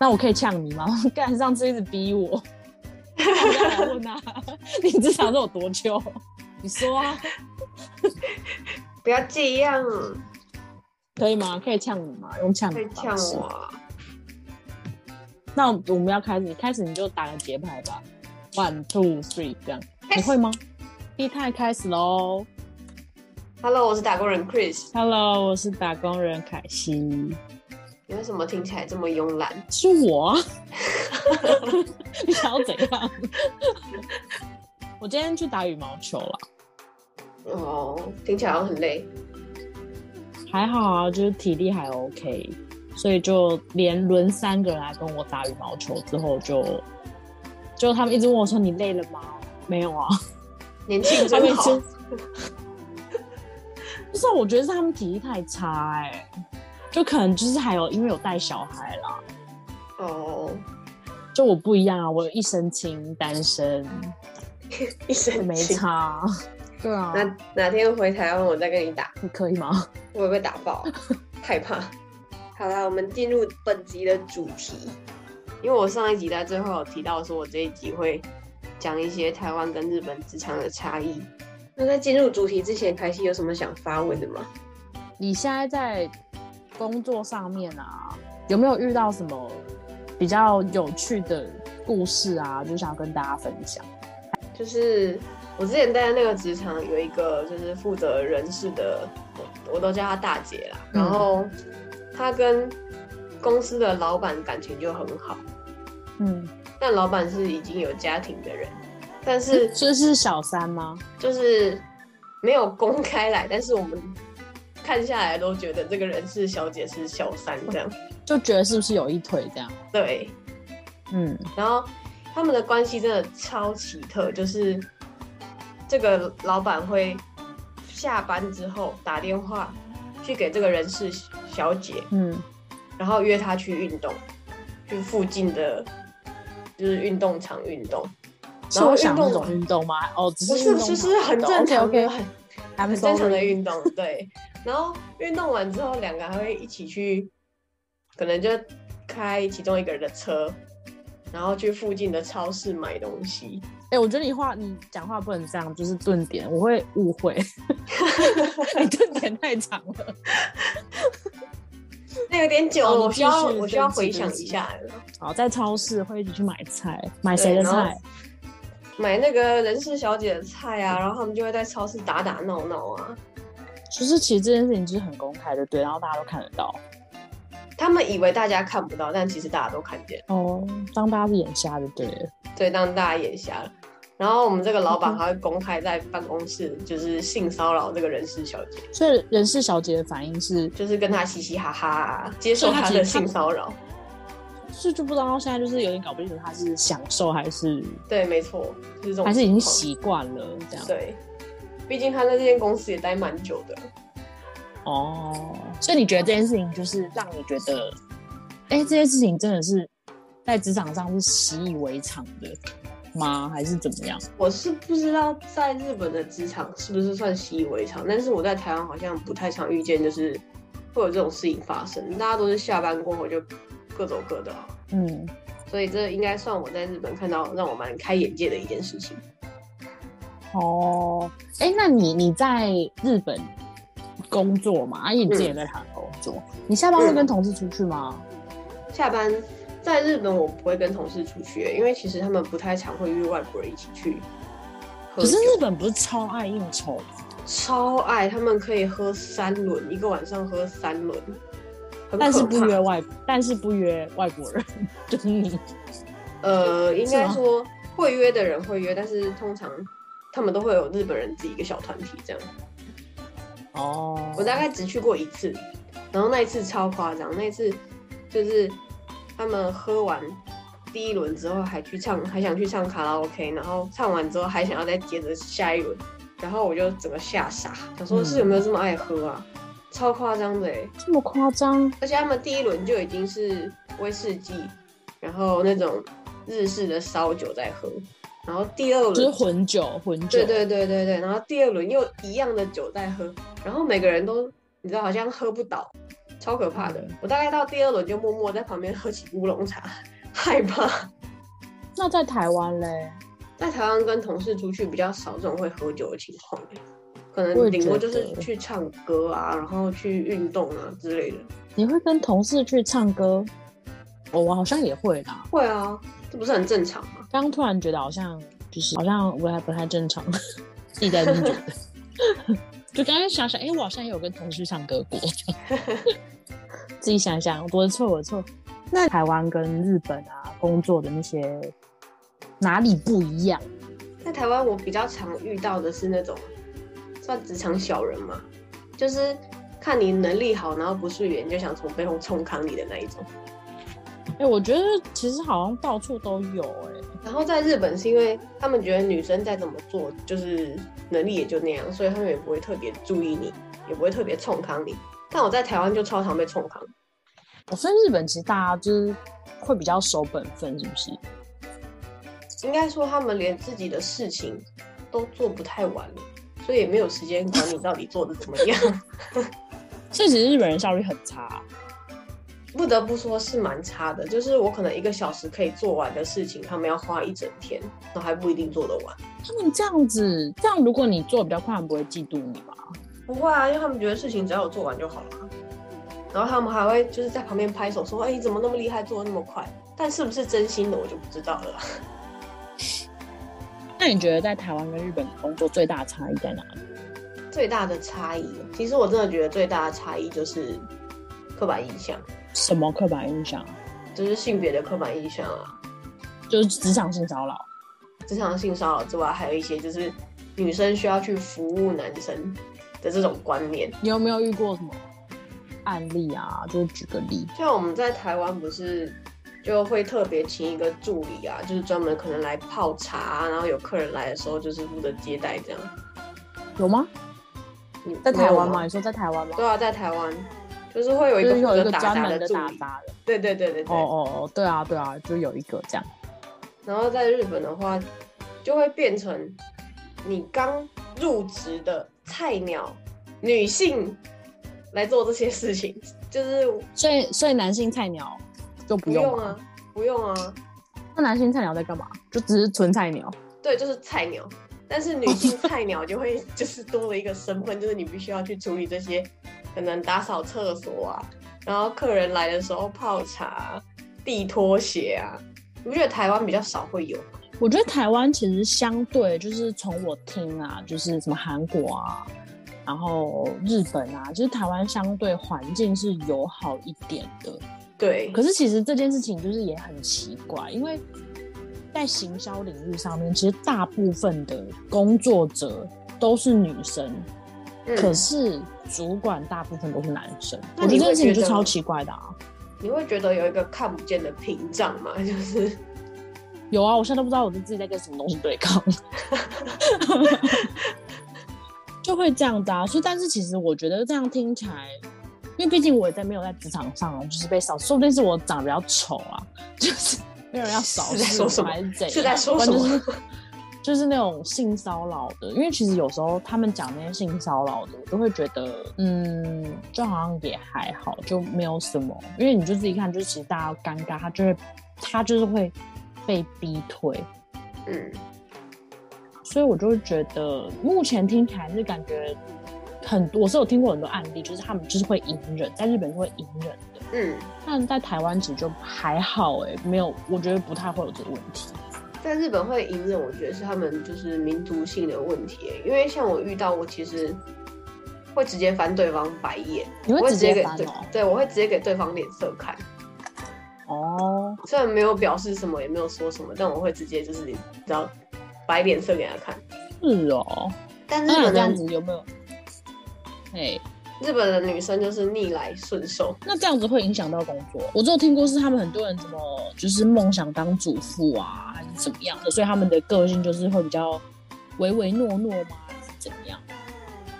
那我可以呛你吗？干上次一直逼我，我再来问啊，你职场都有多久？你说啊，不要这样，可以吗？可以呛你吗？用呛可以呛的方式我。啊。那我们要开始，开始你就打个节拍吧，one two three 这样，你会吗？一太开始喽 Hello，我是打工人 Chris。，Hello，我是打工人凯西，你为什么听起来这么慵懒？是我啊，你想要怎样？我今天去打羽毛球了，哦，听起来好像很累。还好啊，就是体力还 OK，所以就连轮三个人来跟我打羽毛球之后就，就他们一直问我说你累了吗？没有啊，年轻真好。不是啊，我觉得是他们体力太差哎、就可能就是还有因为有带小孩啦，哦，就我不一样啊，我有一身轻，单身，一身没。差。对啊，哪哪天回台湾，我再跟你打，你可以吗？我会被打爆，害怕。好啦，我们进入本集的主题。因为我上一集在最后有提到说，我这一集会讲一些台湾跟日本职场的差异。那在进入主题之前，凯西有什么想发问的吗？你现在在工作上面啊，有没有遇到什么比较有趣的故事啊？就想跟大家分享。就是我之前待的那个职场有一个就是负责人事的，我我都叫她大姐啦。嗯然后她跟公司的老板感情就很好，嗯，但老板是已经有家庭的人，但是这是小三吗？就是没有公开来，但是我们看下来都觉得这个人事小姐是小三这样。就觉得是不是有一腿这样？对，嗯然后他们的关系真的超奇特，就是这个老板会下班之后打电话去给这个人事小姐，嗯，然后约她去运动，去附近的就是运动场运动。是然后我想那种运动完运动吗？哦，只不是，是运动就是很正常的、很很正常的运动，对。然后运动完之后，两个还会一起去，可能就开其中一个人的车，然后去附近的超市买东西。哎、我觉得你话你讲话不能这样，就是顿点，我会误会。你顿点太长了。那有点久我需要我需要回想一下了。好，在超市会一起去买菜，买谁的菜？买那个人事小姐的菜啊，然后他们就会在超市打打闹闹啊。就是其实这件事情就是很公开的，对，然后大家都看得到。他们以为大家看不到，但其实大家都看见。哦，当大家是眼瞎的对了。对，当大家眼瞎了。然后我们这个老板嗯还会公开在办公室，就是性骚扰这个人事小姐，所以人事小姐的反应是，就是跟他嘻嘻哈哈、啊，接受所以她她的性骚扰。是就不知道她现在就是有点搞不清楚，他是享受还是对，没错，就是这种还是已经习惯了这样。对，毕竟他在这间公司也待蛮久的。哦，所以你觉得这件事情就是让你觉得，哎、这件事情真的是在职场上是习以为常的吗？还是怎么样？我是不知道在日本的职场是不是算习以为常，但是我在台湾好像不太常遇见，就是会有这种事情发生。大家都是下班过后就各走各的啊、嗯，所以这应该算我在日本看到让我蛮开眼界的一件事情。哦，哎、那你你在日本工作嘛？而且你之前也在台湾工作，你下班会跟同事出去吗？下班在日本我不会跟同事出去，因为其实他们不太常会约外国人一起去。可是日本不是超爱应酬吗？超爱，他们可以喝三轮，一个晚上喝三轮，但是不约外，但是不约外国人，就是你。呃，应该说会约的人会约，但是通常他们都会有日本人自己一个小团体这样。哦，我大概只去过一次，然后那一次超夸张，那一次就是他们喝完第一轮之后还去唱，还想去唱卡拉 OK，然后唱完之后还想要再接着下一轮，然后我就整个吓傻，想说嗯是有没有这么爱喝啊？超夸张的哎！这么夸张？而且他们第一轮就已经是威士忌，然后那种日式的烧酒在喝，然后第二轮就是混酒，混酒。对对对对对，然后第二轮又一样的酒在喝，然后每个人都你知道好像喝不倒，超可怕的。我大概到第二轮就默默在旁边喝起乌龙茶，害怕。那在台湾嘞？在台湾跟同事出去比较少这种会喝酒的情况，可能顶多就是去唱歌啊，然后去运动啊之类的。你会跟同事去唱歌？哦，我好像也会啦。会啊，这不是很正常吗？刚突然觉得好像就是好像我还不太正常，自己在那边觉得，就刚刚想想，哎，我好像也有跟同事唱歌过。自己想想，我的错，我的错。那台湾跟日本啊，工作的那些。哪里不一样？在台湾，我比较常遇到的是那种算职场小人嘛，就是看你能力好，然后不顺眼就想从背后冲康你的那一种。哎，我觉得其实好像到处都有哎。然后在日本是因为他们觉得女生再怎么做，就是能力也就那样，所以他们也不会特别注意你，也不会特别冲康你。但我在台湾就超常被冲康。我说日本其实大家就是会比较守本分，是不是？应该说，他们连自己的事情都做不太完，所以也没有时间管你到底做的怎么样。所以其实日本人效率很差，不得不说是蛮差的。就是我可能一个小时可以做完的事情，他们要花一整天，都还不一定做得完。他们这样子，这样如果你做比较快，他们不会嫉妒你吧？不会啊，因为他们觉得事情只要我做完就好了。然后他们还会就是在旁边拍手说：“哎，你怎么那么厉害，做的那么快？”但是不是真心的，我就不知道了。那你觉得在台湾跟日本工作最大的差异在哪里？最大的差异，其实我真的觉得最大的差异就是刻板印象。什么刻板印象？就是性别的刻板印象啊，就是职场性骚扰。职场性骚扰之外，还有一些就是女生需要去服务男生的这种观念。你有没有遇过什么案例啊？就是举个例，像我们在台湾不是。就会特别请一个助理啊，就是专门可能来泡茶，然后有客人来的时候就是负责接待这样。有吗？在台湾吗？你说在台湾吗？对啊，在台湾，就是会有一个有一个专门的打杂的。对对对对对。哦哦哦，对啊对啊，就有一个这样。然后在日本的话，就会变成你刚入职的菜鸟女性来做这些事情，就是所以所以男性菜鸟。就不用啊，不用啊。那男性菜鸟在干嘛？就只是纯菜鸟。对，就是菜鸟。但是女性菜鸟就会 就是多了一个身份，就是你必须要去处理这些，可能打扫厕所啊，然后客人来的时候泡茶、递拖鞋啊。你不觉得台湾比较少会有？我觉得台湾其实相对就是从我听啊，就是什么韩国啊，然后日本啊，就是台湾相对环境是友好一点的。对，可是其实这件事情就是也很奇怪，因为在行销领域上面，其实大部分的工作者都是女生，可是主管大部分都是男生。我觉得这件事情就超奇怪的啊！你会觉得有一个看不见的屏障吗？就是有啊，我现在都不知道我自己在跟什么东西对抗，就会这样子啊。所以，但是其实我觉得这样听起来。因为毕竟我也在没有在职场上，就是被扫，说不定是我长得比较丑啊，就是没有人要扫视还是怎样？是在说什么？就是那种性骚扰的。因为其实有时候他们讲那些性骚扰的，我都会觉得，嗯，就好像也还好，就没有什么。因为你就自己看，就是其实大家尴尬，他就会他就是会被逼退，嗯。所以我就会觉得，目前听起来是感觉。很多，我是有听过很多案例，就是他们就是会隐忍，在日本是会隐忍的，嗯，但在台湾其实就还好，哎，没有，我觉得不太会有这个问题。在日本会隐忍，我觉得是他们就是民族性的问题，因为像我遇到，我其实会直接翻对方白眼，你会直接给对，对我会直接给对方脸色看。哦，虽然没有表示什么，也没有说什么，但我会直接就是你知道摆脸色给他看。是哦，但日本这样子有没有？哎，日本的女生就是逆来顺受，那这样子会影响到工作。我只有听过是他们很多人怎么就是梦想当主妇啊，还是怎么样的，所以他们的个性就是会比较唯唯诺诺吗，还是怎么样？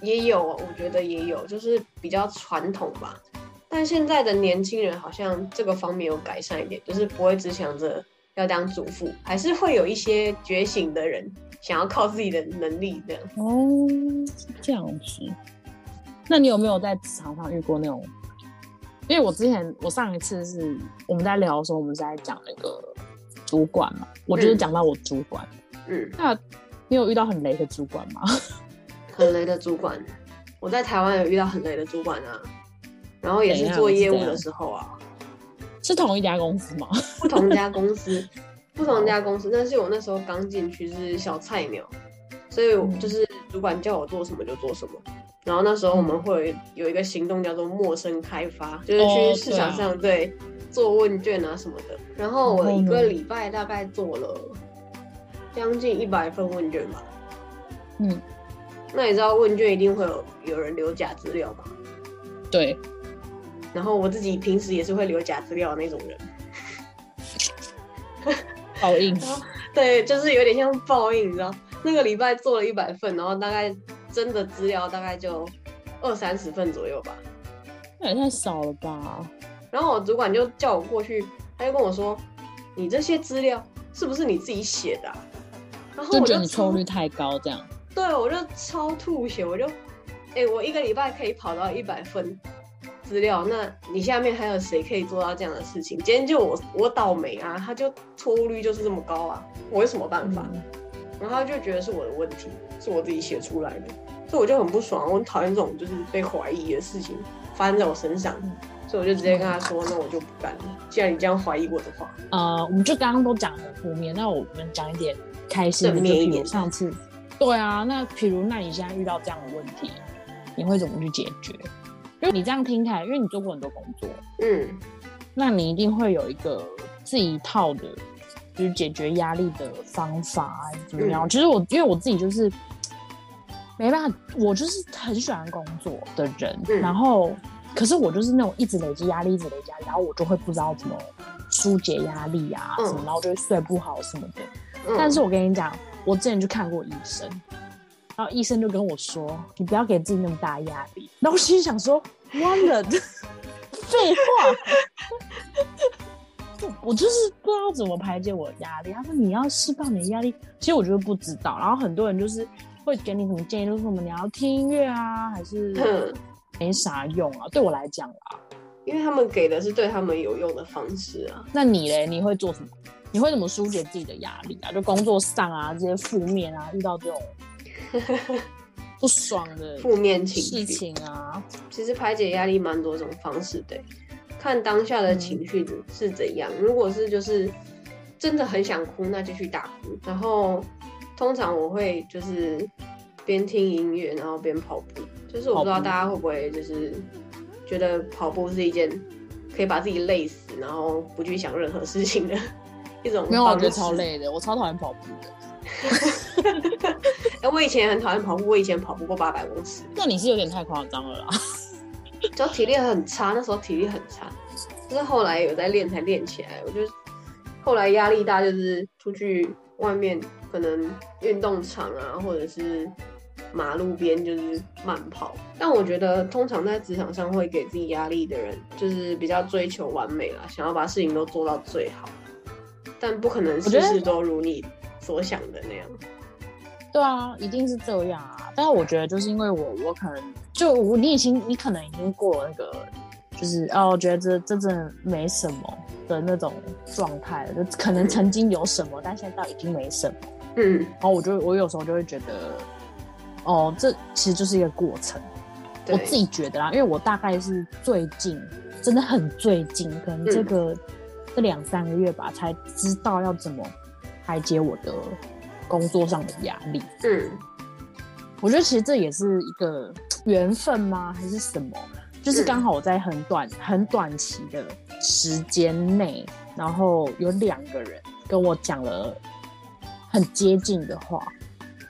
也有，我觉得也有，就是比较传统吧。但现在的年轻人好像这个方面有改善一点，就是不会只想着要当主妇，还是会有一些觉醒的人想要靠自己的能力这样。哦，这样子。那你有没有在职场上遇过那种因为我之前我上一次是我们在聊的时候，我们是在讲那个主管嘛，我就是讲到我主管。嗯，那你有遇到很雷的主管吗？很雷的主管，我在台湾有遇到很雷的主管啊，然后也是做业务的时候啊，是同一家公司吗？不同家公司，不同家公司，但是我那时候刚进去是小菜鸟，所以就是主管叫我做什么就做什么。然后那时候我们会有一个行动叫做陌生开发，就是去市场上对做问卷啊什么的。然后我一个礼拜大概做了将近一百份问卷吧。嗯，那你知道问卷一定会有有人留假资料吗？对，然后我自己平时也是会留假资料的那种人。报应。对，就是有点像报应，你知道？那个礼拜做了一百份，然后大概真的资料大概就二三十份左右吧。那也太少了吧？然后我主管就叫我过去，他就跟我说：“你这些资料是不是你自己写的、啊？”然后我就觉得你超错率太高，这样。对，我就超吐血，我就，哎、我一个礼拜可以跑到一百份资料，那你下面还有谁可以做到这样的事情？今天就我我倒霉啊，他就错误率就是这么高啊，我有什么办法？嗯然后他就觉得是我的问题，是我自己写出来的，所以我就很不爽，我很讨厌这种就是被怀疑的事情发生在我身上，所以我就直接跟他说，那我就不干了。既然你这样怀疑我的话，呃，我们就刚刚都讲了负面，那我们讲一点开心的，就比正面一点如上次，对啊，那比如那你现在遇到这样的问题，你会怎么去解决？因为你这样听起来，因为你做过很多工作，嗯那你一定会有一个自己一套的，就是解决压力的方法还是怎么样？其实我因为我自己就是没办法，我就是很喜欢工作的人，嗯然后可是我就是那种一直累积压力，一直累积压力，然后我就会不知道怎么疏解压力啊嗯什么，然后就会睡不好什么的。嗯，但是我跟你讲，我之前去看过医生，然后医生就跟我说，你不要给自己那么大压力。然后我心里想说，完了，废话，我我就是不知道怎么排解我的压力。他说你要释放你的压力，其实我觉得不知道。然后很多人就是会给你什么建议，就是什么你要听音乐啊，还是嗯没啥用啊。对我来讲啊，因为他们给的是对他们有用的方式啊。那你嘞，你会做什么？你会怎么疏解自己的压力啊？就工作上啊，这些负面啊，遇到这种 不爽的负面情事绪，情啊，其实排解压力蛮多种方式的，看当下的情绪是怎样。如果是就是真的很想哭，那就去大哭。然后通常我会就是边听音乐，然后边跑步。就是我不知道大家会不会就是觉得跑步是一件可以把自己累死，然后不去想任何事情的一种没有，我觉得超。累的，我超讨厌跑步的。哎，我以前很讨厌跑步，我以前跑不过八百公尺。那你是有点太夸张了啦。就体力很差，那时候体力很差，就是后来有在练才练起来。我就后来压力大，就是出去外面可能运动场啊，或者是马路边就是慢跑。但我觉得通常在职场上会给自己压力的人，就是比较追求完美啦，想要把事情都做到最好，但不可能事事都如你所想的那样。对啊，一定是这样啊。但是我觉得，就是因为我，我可能就我你已经你可能已经过了那个，就是哦，觉得这这真的没什么的那种状态了，就可能曾经有什么，但现在到已经没什么。嗯，然后我就我有时候就会觉得，哦，这其实就是一个过程。对我自己觉得啦，因为我大概是最近，真的很最近，可能这个、这两三个月吧，才知道要怎么排解我的工作上的压力。嗯我觉得其实这也是一个缘分吗？还是什么？就是刚好我在很短、很短期的时间内，然后有两个人跟我讲了很接近的话，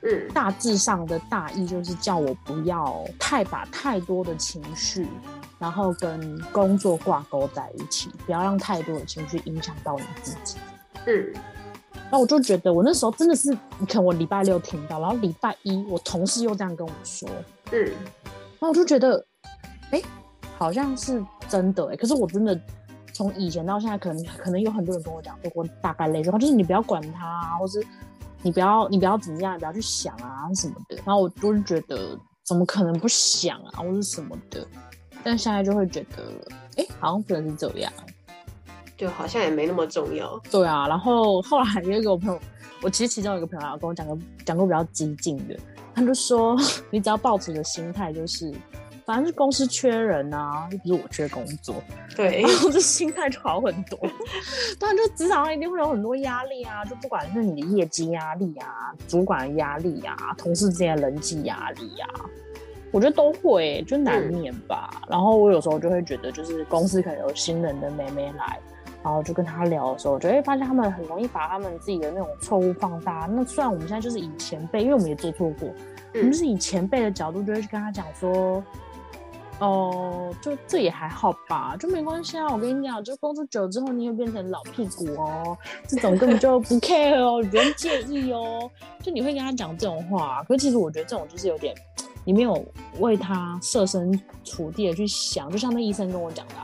嗯大致上的大意就是叫我不要太把太多的情绪，然后跟工作挂钩在一起，不要让太多的情绪影响到你自己。嗯那我就觉得我那时候真的是，你看我礼拜六听到，然后礼拜一我同事又这样跟我说，嗯然后我就觉得，哎、好像是真的哎、可是我真的从以前到现在，可能可能有很多人跟我讲说过大概类似的话，就是你不要管他、啊，或是你不要你不要怎么样，你不要去想啊什么的。然后我就是觉得，怎么可能不想啊，或是什么的。但现在就会觉得，哎，好像不能是这样，就好像也没那么重要。对啊，然后后来有一个朋友，我其实其中有一个朋友跟我讲个讲过比较激进的，他就说，你只要抱持的心态就是。反正是公司缺人啊，又不是我缺工作，对，然后这心态就好很多。当然，就职场上一定会有很多压力啊，就不管是你的业绩压力啊、主管的压力啊、同事之间的人际压力啊，我觉得都会，就难免吧。然后我有时候就会觉得，就是公司可能有新人的妹妹来，然后就跟他聊的时候，就会发现他们很容易把他们自己的那种错误放大。那虽然我们现在就是以前辈，因为我们也做错过，我们是以前辈的角度，就会去跟他讲说。哦，就这也还好吧，就没关系啊。我跟你讲，就工作久之后，你又变成老屁股哦，这种根本就不 care 哦，不用介意哦。就你会跟他讲这种话，可是其实我觉得这种就是有点，你没有为他设身处地的去想，就像那医生跟我讲的。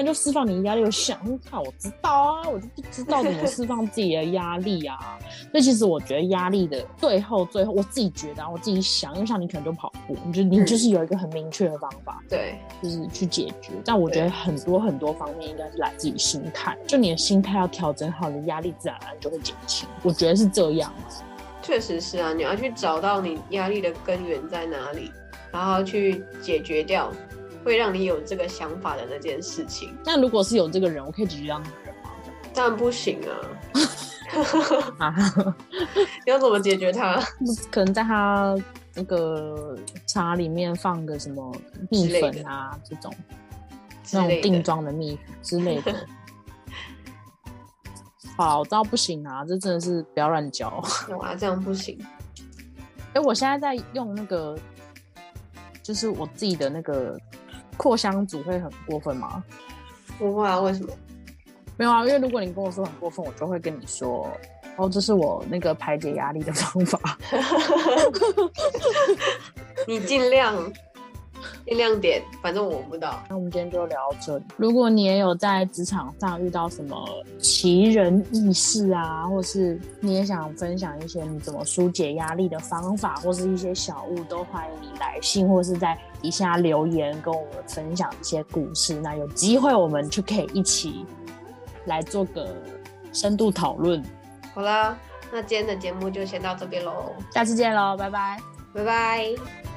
那就释放你的压力，我想看，我知道啊，我就不知道怎么释放自己的压力啊。所以其实我觉得压力的最后，最后我自己觉得啊，我自己想，因为像你可能就跑步，你就你就是有一个很明确的方法，对，就是去解决。但我觉得很多很多方面应该是来自于心态，就你的心态要调整好，你的压力自然而然就会减轻。我觉得是这样。确实是啊，你要去找到你压力的根源在哪里，然后去解决掉。会让你有这个想法的那件事情。那如果是有这个人，我可以解决掉那个人吗？当然不行啊！要怎么解决他？可能在他那个茶里面放个什么蜜粉啊，这种那种定妆的蜜粉之类的。好，我知道不行啊，这真的是不要乱教。哇，这样不行。哎，我现在在用那个，就是我自己的那个。扩香组会很过分吗？不会啊，为什么？没有啊，因为如果你跟我说很过分，我就会跟你说，哦，这是我那个排解压力的方法。你尽量。亮点，反正我不知道。那我们今天就聊到这里。如果你也有在职场上遇到什么奇人异事啊，或是你也想分享一些你怎么疏解压力的方法，或是一些小物，都欢迎你来信或是在底下留言跟我们分享一些故事。那有机会我们就可以一起来做个深度讨论。好啦，那今天的节目就先到这边喽，下次见喽，拜拜，拜拜。